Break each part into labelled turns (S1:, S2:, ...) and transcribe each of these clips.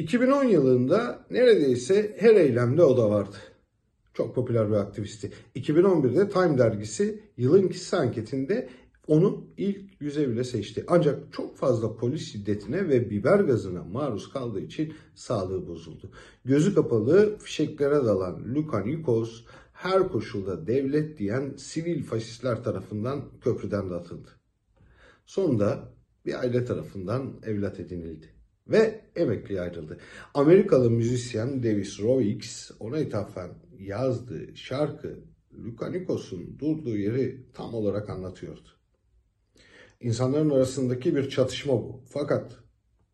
S1: 2010 yılında neredeyse her eylemde o da vardı. Çok popüler bir aktivisti. 2011'de Time dergisi yılın kişisi anketinde onu ilk yüze bile seçti. Ancak çok fazla polis şiddetine ve biber gazına maruz kaldığı için sağlığı bozuldu. Gözü kapalı fişeklere dalan Luka Nikos her koşulda devlet diyen sivil faşistler tarafından köprüden de atıldı. Sonunda bir aile tarafından evlat edinildi ve emekliye ayrıldı. Amerikalı müzisyen Davis Roix ona ithafen yazdığı şarkı Luka Nikos'un durduğu yeri tam olarak anlatıyordu. İnsanların arasındaki bir çatışma bu. Fakat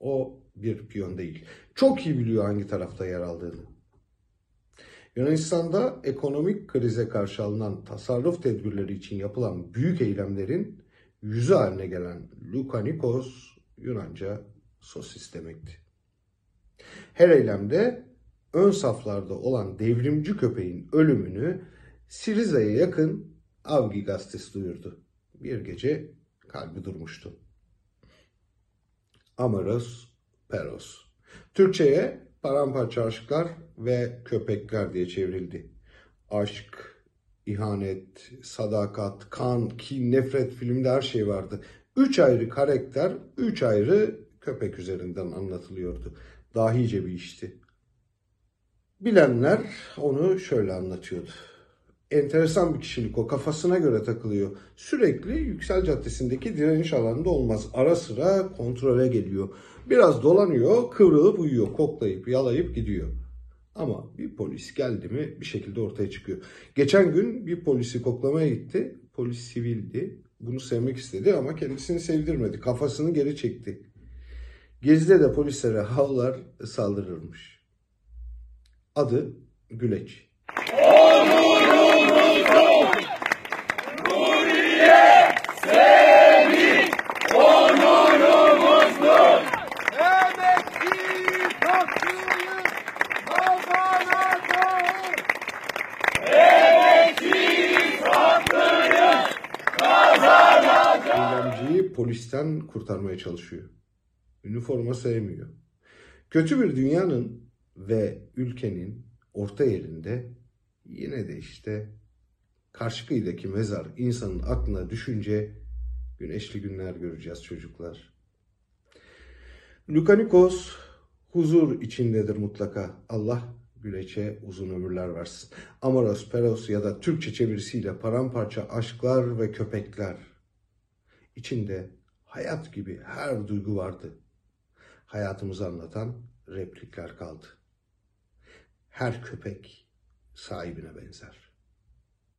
S1: o bir piyon değil. Çok iyi biliyor hangi tarafta yer aldığını. Yunanistan'da ekonomik krize karşı alınan tasarruf tedbirleri için yapılan büyük eylemlerin yüzü haline gelen Luka Nikos Yunanca sosis demekti. Her eylemde ön saflarda olan devrimci köpeğin ölümünü Siriza'ya yakın Avgi gazetesi duyurdu. Bir gece kalbi durmuştu. Amaros Peros. Türkçe'ye paramparça aşklar ve köpekler diye çevrildi. Aşk, ihanet, sadakat, kan, kin, nefret filmde her şey vardı. Üç ayrı karakter, üç ayrı köpek üzerinden anlatılıyordu. Dahice bir işti. Bilenler onu şöyle anlatıyordu. Enteresan bir kişilik o. Kafasına göre takılıyor. Sürekli Yüksel Caddesi'ndeki direniş alanında olmaz. Ara sıra kontrole geliyor. Biraz dolanıyor, kıvrılıp uyuyor, koklayıp, yalayıp gidiyor. Ama bir polis geldi mi bir şekilde ortaya çıkıyor. Geçen gün bir polisi koklamaya gitti. Polis sivildi. Bunu sevmek istedi ama kendisini sevdirmedi. Kafasını geri çekti. Gezide de polislere havlar saldırırmış. Adı Güleç. Polisten kurtarmaya çalışıyor. Üniforma sevmiyor. Kötü bir dünyanın ve ülkenin orta yerinde yine de işte karşı kıyıdaki mezar insanın aklına düşünce güneşli günler göreceğiz çocuklar. Lukanikos huzur içindedir mutlaka. Allah Güleç'e uzun ömürler versin. Amaros, Peros ya da Türkçe çevirisiyle paramparça aşklar ve köpekler. İçinde hayat gibi her duygu vardı. Hayatımızı anlatan replikler kaldı. Her köpek sahibine benzer.